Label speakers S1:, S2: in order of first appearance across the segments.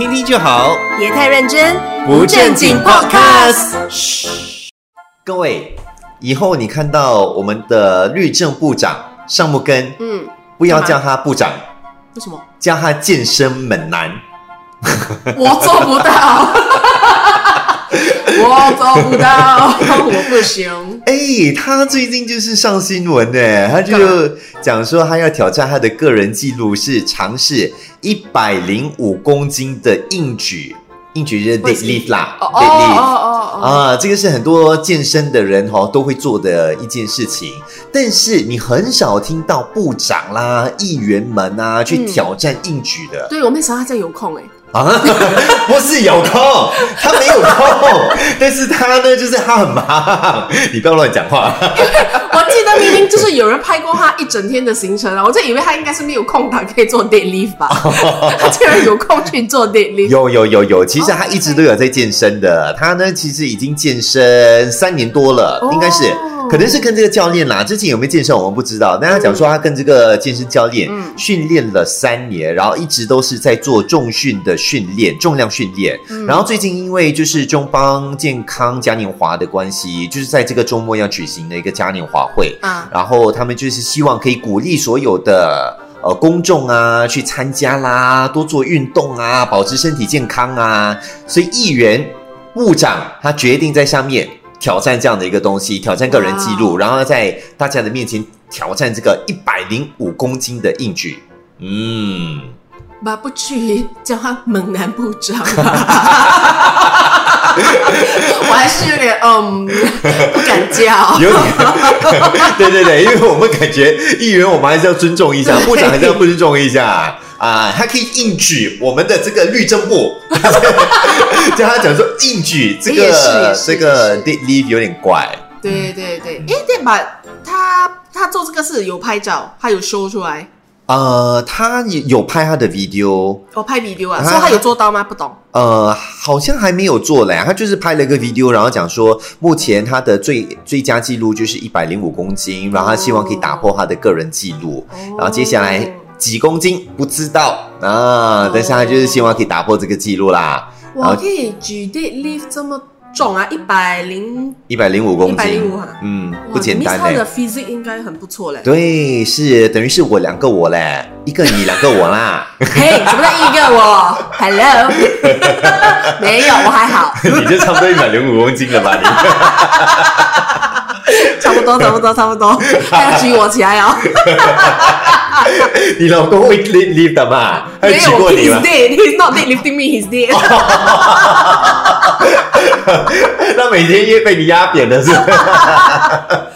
S1: 听听就好，
S2: 别太认真，
S1: 不正经 Podcast。嘘，各位，以后你看到我们的律政部长尚木根，
S2: 嗯，
S1: 不要叫他部长，
S2: 为什么？
S1: 叫他健身猛男。
S2: 我做不到，我做不到，我不行。
S1: 哎，他最近就是上新闻呢，他就讲说他要挑战他的个人记录，是尝试一百零五公斤的硬举，硬举就是 deadlift 啦，deadlift。
S2: 哦哦
S1: 啊，这个是很多健身的人哈、都会做的一件事情，但是你很少听到部长啦、议员们啊去
S2: 嗯。
S1: 挑战硬举的、
S2: 对，我没想到他这样有空哎。
S1: 啊，不是有空，他没有空，但是他呢，就是他很忙，你不要乱讲话。
S2: 我记得明明就是有人拍过他一整天的行程啊，我就以为他应该是没有空档可以做 deadlift 吧，他竟然有空去做 deadlift。
S1: 有有有有，其实他一直都有在健身的。他呢，其实已经健身三年多了，
S2: 哦
S1: 应该是，可能是跟这个教练啦。之前有没有健身我们不知道，但他讲说他跟这个健身教练
S2: 嗯
S1: 训练了三年，然后一直都是在做重训的训练，重量训练。
S2: 嗯
S1: 然后最近因为就是中邦健康嘉年华的关系，就是在这个周末要举行的一个嘉年华会，
S2: 啊，
S1: 然后他们就是希望可以鼓励所有的呃公众啊去参加啦，多做运动啊，保持身体健康啊。所以议员部长他决定在上面挑战这样的一个东西，挑战个人记录，
S2: 哇。
S1: 然后在大家的面前挑战这个一百零五公斤的硬举。嗯，
S2: 把不去叫他猛男部长，我还是有点嗯不敢叫。
S1: 有点，对对对，因为我们感觉议员我们还是要尊重一下，部长还是要尊重一下啊，他可以硬举我们的这个律政部，叫他讲说硬举这个这个
S2: 也
S1: deadlift 有点怪。
S2: 对对对，诶，对吧？他他做这个事有拍照，他有 show 出来，
S1: 呃，他也有拍他的 video，
S2: 我拍 video 啊，
S1: 啊
S2: 所以他有做到吗？不懂。
S1: 呃，好像还没有做嘞，他就是拍了一个 video，然后讲说目前他的最最佳记录就是一百零五公斤，然后他希望可以打破他的个人记录，然后接下来几公斤不知道啊，但是他就是希望可以打破这个记录啦，然
S2: 哇，
S1: 后
S2: 可以举 deadlift 这么重啊，一百零
S1: 一百零五公斤
S2: 一百零五啊，
S1: 嗯，不简单
S2: Miss 他的。physique 应该很不错嘞。
S1: 对，是等于是我两个我嘞，一个你，两个我啦。
S2: 嘿，什么叫一个我？Hello，没有，我还好，
S1: 你就差不多一百零五公斤了吧？你
S2: 差不多，差不多，差不多，还要举我起来哦。
S1: 你老公会 lift lift 的嘛？他有
S2: 没有，He's
S1: 举过你吗
S2: ？dead. He's not deadlifting me. He's dead.
S1: 他每天也被你压扁了是吧？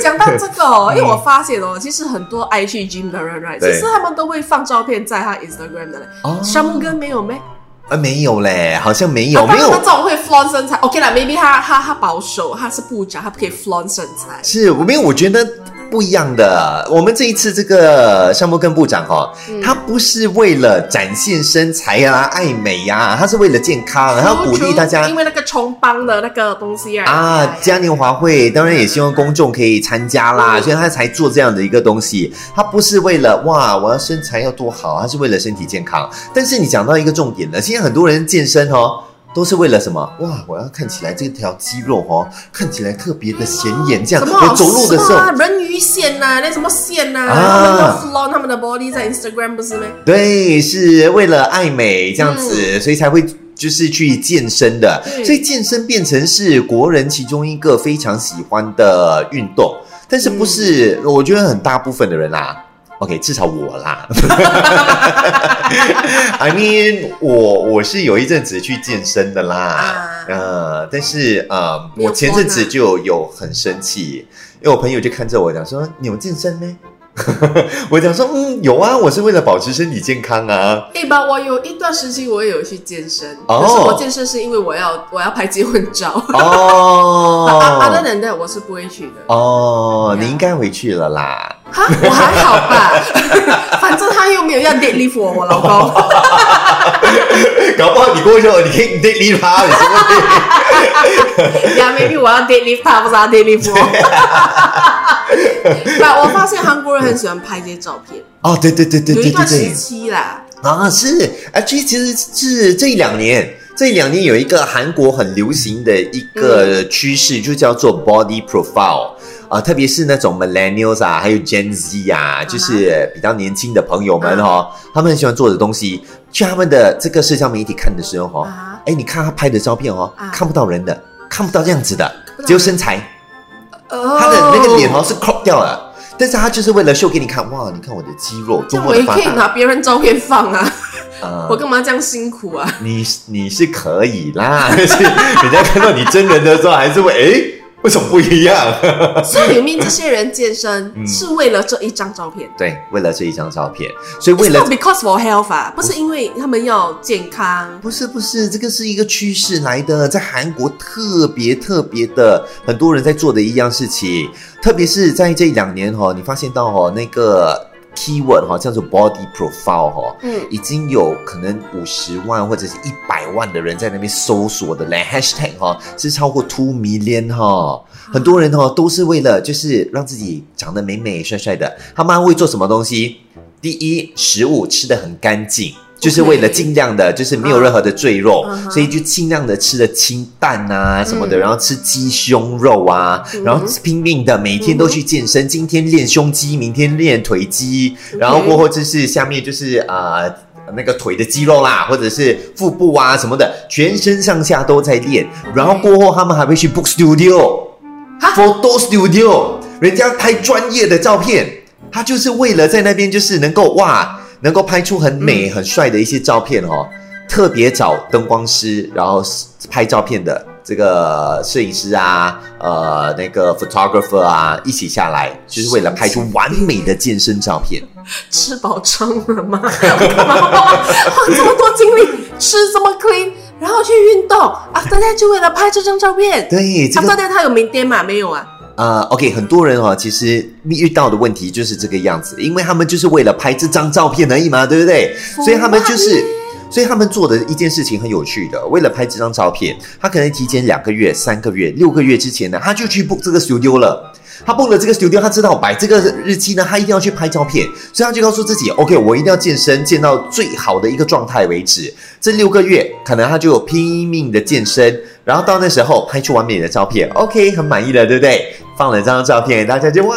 S2: 讲到这个哦，因为我发现哦，其实很多爱去 gym 的人，right，其实他们都会放照片在他 Instagram 的嘞。
S1: 哦
S2: 山木哥没有咩？
S1: 啊，没有嘞，好像没有，
S2: 啊
S1: 没有
S2: 他这种会 flaunt 身材，OK 啦，maybe 他他他保守，他是部长，他不可以 flaunt 身材。
S1: 是我没有，我觉得不一样的。我们这一次这个项目跟部长哈、
S2: 嗯
S1: 他不是为了展现身材啊、爱美呀、他是为了健康，然后鼓励大家
S2: 因为那个冲帮的那个东西啊。
S1: 啊，嘉年华会当然也希望公众可以参加啦，
S2: 嗯
S1: 所以他才做这样的一个东西。他不是为了哇，我要身材要多好，他是为了身体健康。但是你讲到一个重点了，现在很多人健身哦。都是为了什么？哇！我要看起来这条肌肉哦，看起来特别的显眼，这样我走路的时候
S2: 人鱼线呐、那什么线呐、
S1: 啊
S2: 他们都 flaunt 他们的 body 在 Instagram 不是吗？
S1: 对，是为了爱美这样子，所以才会就是去健身的。所以健身变成是国人其中一个非常喜欢的运动，但是不是？我觉得很大部分的人啦。OK，至少我啦。I mean，我我是有一阵子去健身的啦，
S2: 啊
S1: 呃，但是呃，我前阵子就有很生气，因为我朋友就看着我讲说：“你有健身呢？” 我讲说：“嗯，有啊，我是为了保持身体健康啊。
S2: 对吧，我有一段时期我也有去健身，
S1: 哦
S2: 可是我健身是因为我要我要拍结婚照。
S1: 哦
S2: 啊，other than that，我是不会去的。
S1: 哦，你应该回去了啦。
S2: 哈，我还好吧，反正他又没有要 deadlift 我，我老公。
S1: 搞不好你过去了你可以 daily 他，你什么
S2: 呀，maybe 我要 deadlift 他，不是他 deadlift 我。但我发现韩国人很喜欢拍这些照片，
S1: 哦，对对对对
S2: 有一段时
S1: 对对对，
S2: 期啦，
S1: 啊，是，而且其实是这两年，这两年有一个韩国很流行的一个趋势，就叫做 body profile 啊、特别是那种 millennials 啊，还有 Gen Z 啊，就是比较年轻的朋友们哦，他们很喜欢做的东西，去他们的这个社交媒体看的时候哦，
S2: 啊
S1: 哎，你看他拍的照片哦，
S2: 啊
S1: 看不到人的，看不到这样子的只有身材。
S2: 哦
S1: 他的那个脸哦是 crop 掉了，但是他就是为了秀给你看，哇，你看我的肌肉多
S2: 么发达我也可以。拿别人照片放啊，
S1: 呃
S2: 我干嘛这样辛苦啊？
S1: 你你是可以啦，但是人家看到你真人的时候，还是会诶，为什么不一样？
S2: 所以里面这些人健身
S1: 嗯
S2: 是为了这一张照片。
S1: 对，为了这一张照片，所以为了
S2: not because for health 啊，不是因为他们要健康。
S1: 不是不是，这个是一个趋势来的，在韩国特别特别的很多人在做的一样事情，特别是在这两年哈、哦，你发现到哦那个 keyword 哈、哦、叫做 body profile 哈、哦，
S2: 嗯
S1: 已经有可能五十万或者是一百万的人在那边搜索的嘞，hashtag 哈、哦、是超过 two million 哈、哦，很多人哈都是为了就是让自己长得美美帅帅的，他们会做什么东西？第一，食物吃的很干净。就是为了尽量的，就是没有任何的赘肉所以就尽量的吃的清淡啊什么的，
S2: 嗯。
S1: 然后吃鸡胸肉啊，
S2: 嗯。
S1: 然后拼命的每天都去健身，今天练胸肌，明天练腿肌，
S2: 嗯
S1: 然后过后就是下面就是啊、呃那个腿的肌肉啦，或者是腹部啊什么的，全身上下都在练，然后过后他们还会去 book studio。
S2: 哈
S1: ？photo studio，人家拍专业的照片，他就是为了在那边就是能够哇，能够拍出很美、很帅的一些照片哦。特别找灯光师，然后拍照片的这个摄影师啊，呃，那个 photographer 啊，一起下来，就是为了拍出完美的健身照片。
S2: 吃饱撑了吗？干嘛花这么多精力吃这么 clean，然后去运动啊？大家就为了拍这张照片。
S1: 对，这
S2: 啊，
S1: 个
S2: 大家他有明天吗？没有啊。
S1: 呃，OK，很多人哦，其实遇到的问题就是这个样子，因为他们就是为了拍这张照片而已嘛，对不对？所以他们就是，所以他们做的一件事情很有趣的，为了拍这张照片，他可能提前两个月、三个月、六个月之前呢，他就去 book 这个 studio 了。他 book 了这个 studio，他知道摆这个日期呢，他一定要去拍照片，所以他就告诉自己，OK，我一定要健身，健到最好的一个状态为止。这六个月，可能他就有拼命的健身，然后到那时候拍出完美的照片，OK，很满意了，对不对？放了一张照片，大家就哇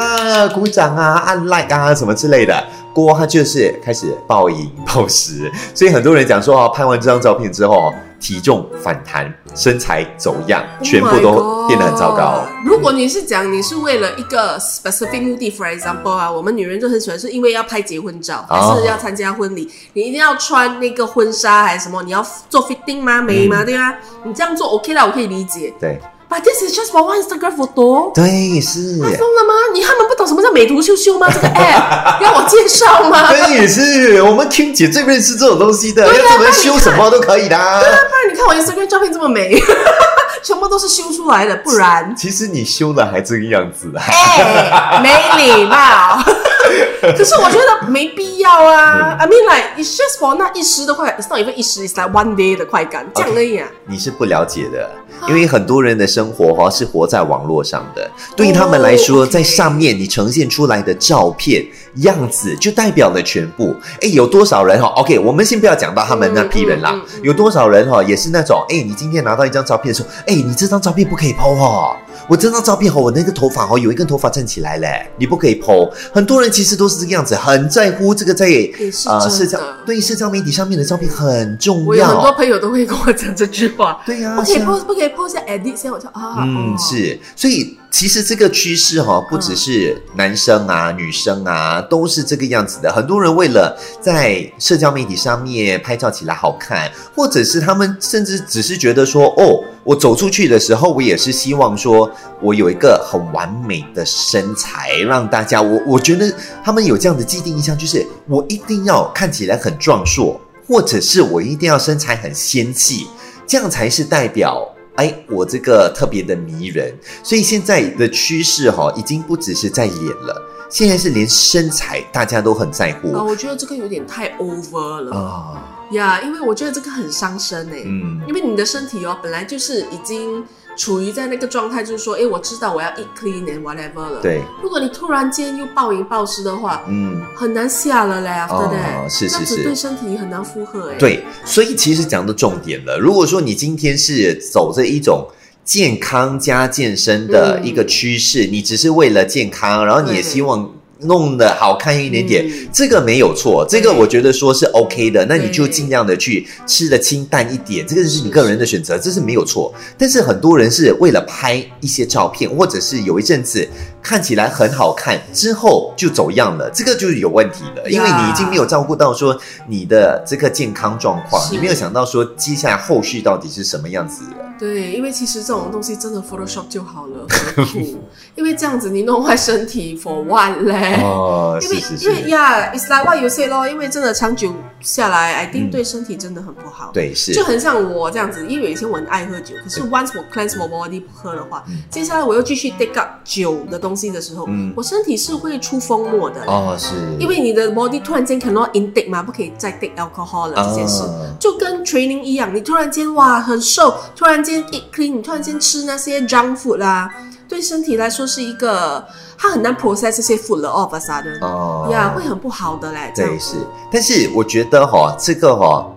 S1: 鼓掌啊，按 like 啊什么之类的。过后他就是开始暴饮暴食，所以很多人讲说哦，拍完这张照片之后，体重反弹，身材走样，全部
S2: Oh
S1: 都变得很糟糕。
S2: 如果你是讲你是为了一个 specific 目的，for example 啊，我们女人就很喜欢是因为要拍结婚照，
S1: 哦
S2: 还是要参加婚礼，你一定要穿那个婚纱还是什么？你要做 fitting 吗？美吗？对吗？你这样做 OK 啦，我可以理解。
S1: 对
S2: But this is just for one Instagram photo。
S1: 对是，他
S2: 疯了吗？你他们不懂什么叫美图秀秀吗？这个 app 要我介绍吗？
S1: 对是，我们 Kim 姐最认识这种东西的，
S2: 对
S1: 怎么修什么都可以的。
S2: 对啊不然你看我 Instagram 照片这么美，全部都是修出来的，不然
S1: 其实你修的还这个样子啊。
S2: 哎、没礼貌。可是我觉得没必要啊。I mean like it's just for 那一时的快，it's not even 一时，it's like one day 的快感，这样而已啊。
S1: 你是不了解的，因为很多人的生活哈是活在网络上的，对于他们来说，
S2: 哦
S1: 在上面你呈现出来的照片样子就代表了全部。哎，有多少人哈？OK，我们先不要讲到他们那批人啦
S2: 嗯嗯嗯，
S1: 有多少人哈也是那种，哎，你今天拿到一张照片的时候，哎，你这张照片不可以 PO 哦。我这张照片哈，我那个头发哈有一根头发站起来嘞，你不可以 PO。很多人其实都是这个样子，很在乎这个在
S2: 也是真的。
S1: 社交对社交媒体上面的照片很重
S2: 我有很多。朋友都会跟我讲这句话，
S1: 对呀、
S2: 不可以
S1: 是啊。
S2: post，不可以 post 下 edit 下，我就啊，
S1: 嗯，
S2: 哦。
S1: 是，所以其实这个趋势哈、不只是男生啊、女生啊，都是这个样子的。很多人为了在社交媒体上面拍照起来好看，或者是他们甚至只是觉得说，哦，我走出去的时候，我也是希望说我有一个很完美的身材，让大家我我觉得他们有这样的既定印象，就是我一定要看起来很壮硕，或者是我一定要身材很纤细，这样才是代表。哎，我这个特别的迷人，所以现在的趋势哈、已经不只是在演了，现在是连身材大家都很在乎
S2: 啊，我觉得这个有点太 over 了
S1: 啊。
S2: 呀因为我觉得这个很伤身哎、
S1: 嗯，
S2: 因为你的身体哦，本来就是已经处于在那个状态，就是说，哎，我知道我要 eat clean and whatever 了。
S1: 对，
S2: 如果你突然间又暴饮暴食的话，
S1: 嗯。
S2: 很难下了嘞，对不对？
S1: 是是是，
S2: 对身体很难负荷哎。
S1: 对，所以其实讲到重点了。如果说你今天是走着一种健康加健身的一个趋势，你只是为了健康，然后你也希望。弄得好看一点点，这个没有错，这个我觉得说是 OK 的，那你就尽量的去吃的清淡一点，这个是你个人的选择，这是没有错。但是很多人是为了拍一些照片，或者是有一阵子看起来很好看，之后就走样了，这个就是有问题的，因为你已经没有照顾到说你的这个健康状况，你没有想到说接下来后续到底是什么样子。
S2: 对，因为其实这种东西真的 Photoshop 就好了，何苦？因为这样子你弄坏身体 for what 嘞？
S1: 哦，
S2: 因为
S1: 因
S2: 为呀，it's like what you say 咯，因为真的长久下来，I think 对身体真的很不好。
S1: 对，是。
S2: 就很像我这样子，因为以前我很爱喝酒，可是 once 我 cleanse my body 不喝的话，接下来我又继续 take up 酒的东西的时候，我身体是会出风沫的。
S1: 哦，是，
S2: 因为你的 body 突然间 cannot intake 嘛，不可以再 take alcohol 了这件事，就跟 training 一样，你突然间哇很瘦，突然。间 eat clean，你突然间吃那些 junk food 啦，对身体来说是一个，它很难 process 这些 food 了，of a sudden，哦，呀，会很不好的嘞。
S1: 对，是，但是我觉得哈，这个哈，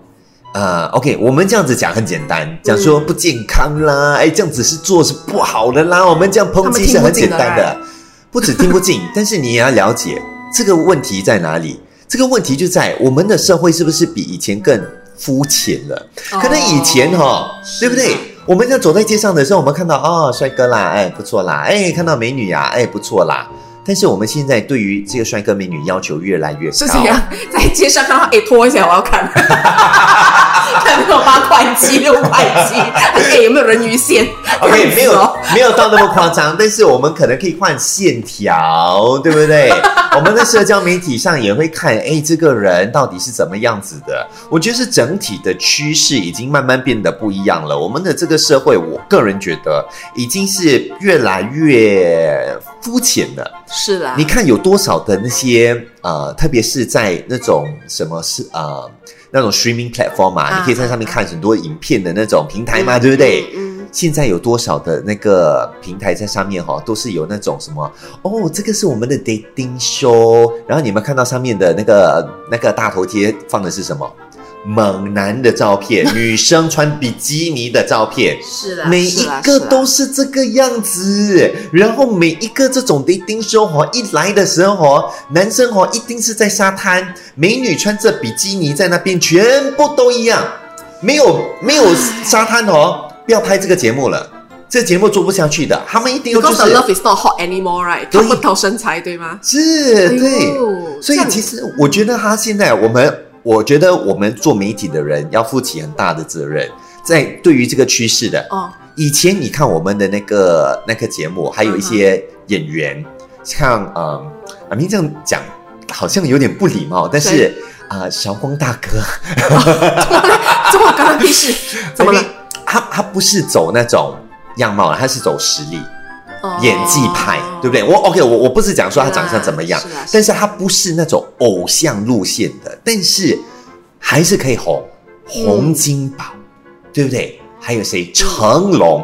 S1: 呃，OK，我们这样子讲很简单，讲说不健康啦，哎，这样子是做是不好的啦，我们这样抨击是很简单的，不止听不进，但是你也要了解这个问题在哪里。这个问题就在我们的社会是不是比以前更肤浅了？可能以前哈，对不对？我们在走在街上的时候，我们看到哦，帅哥啦，哎，不错啦，哎，看到美女呀，哎，不错啦。但是我们现在对于这个帅哥美女要求越来越高。
S2: 是这样，在街上看到哎，脱一下，我要看，看没有八块肌、六块肌，哎，有没有人鱼线
S1: ？OK，没有，没有到那么夸张，但是我们可能可以换线条，对不对？我们在社交媒体上也会看，哎，这个人到底是怎么样子的？我觉得是整体的趋势已经慢慢变得不一样了。我们的这个社会，我个人觉得已经是越来越肤浅的。
S2: 是啦，
S1: 你看有多少的那些呃，特别是在那种什么是呃那种 streaming platform 嘛，你可以在上面看很多影片的那种平台嘛，对不对？现在有多少的那个平台在上面哈，都是有那种什么哦，这个是我们的 dating show，然后你们看到上面的那个那个大头贴放的是什么？猛男的照片，女生穿比基尼的照片，
S2: 是的，
S1: 每一个都是这个样子。然后每一个这种 dating show 哈，一来的时候哈，男生哦一定是在沙滩，美女穿着比基尼在那边，全部都一样，没有没有沙滩哦。不要拍这个节目了，这节目做不下去的。他们一定要就是
S2: love is not hot anymore, right？看不到身材，对吗？
S1: 是，对。所以其实我觉得他现在，我们我觉得我们做媒体的人要负起很大的责任，在对于这个趋势的。哦。以前你看我们的那个那个节目，还有一些演员，像嗯，阿明这样讲好像有点不礼貌，但是啊，韶光大哥，
S2: 这么干的屁事，怎么了？
S1: 他他不是走那种样貌，他是走实力、演技派，对不对？我 OK，我我不是讲说他长相怎么样，但是他不是那种偶像路线的，但是还是可以红。洪金宝，对不对？还有谁？成龙？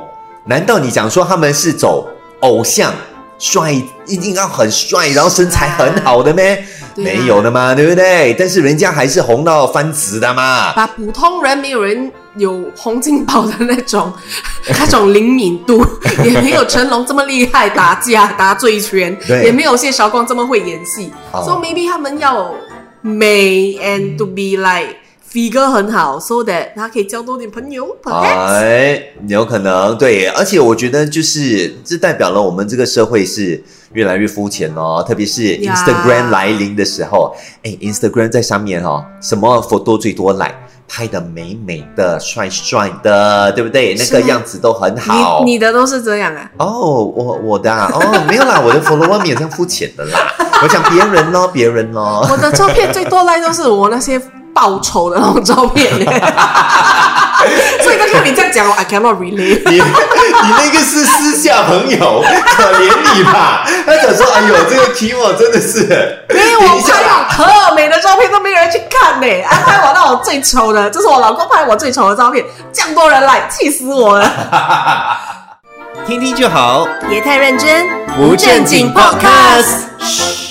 S1: 难道你讲说他们是走偶像帅，一定要很帅，然后身材很好的咩？没有的嘛，对不对？但是人家还是红到翻紫的嘛。
S2: 把普通人没有人。有洪金宝的那种 那种灵敏度，也没有成龙这么厉害打架打醉拳，也没有谢韶光这么会演戏。So maybe 他们要美 and to be like figure 很好，so that 他可以交多点朋友。
S1: 哎，有可能对，而且我觉得就是这代表了我们这个社会是越来越肤浅哦，特别是 Instagram 来临的时候，哎，Instagram 在上面哈，什么 photo 最多来？拍的美美的、帅帅的，对不对？那个样子都很好。
S2: 你你的都是这样啊？
S1: 哦，我我的啊哦，没有啦，我的 follower 没有这样肤浅的啦。我讲别人咯，别人咯。
S2: 我的照片最多来都是我那些爆丑的那种照片。所以刚才你这样讲，I cannot relate。
S1: 你你那个是私下朋友，可怜你吧？他想说，哎呦，这个 Kimo 真的是，
S2: 因为我拍那种特美的照片都没有人去看呢。啊，拍我那我最丑的，这是我老公拍我最丑的照片，这样多人来，气死我了。
S1: 听听就好，
S2: 别太认真，
S1: 不正经 Podcast。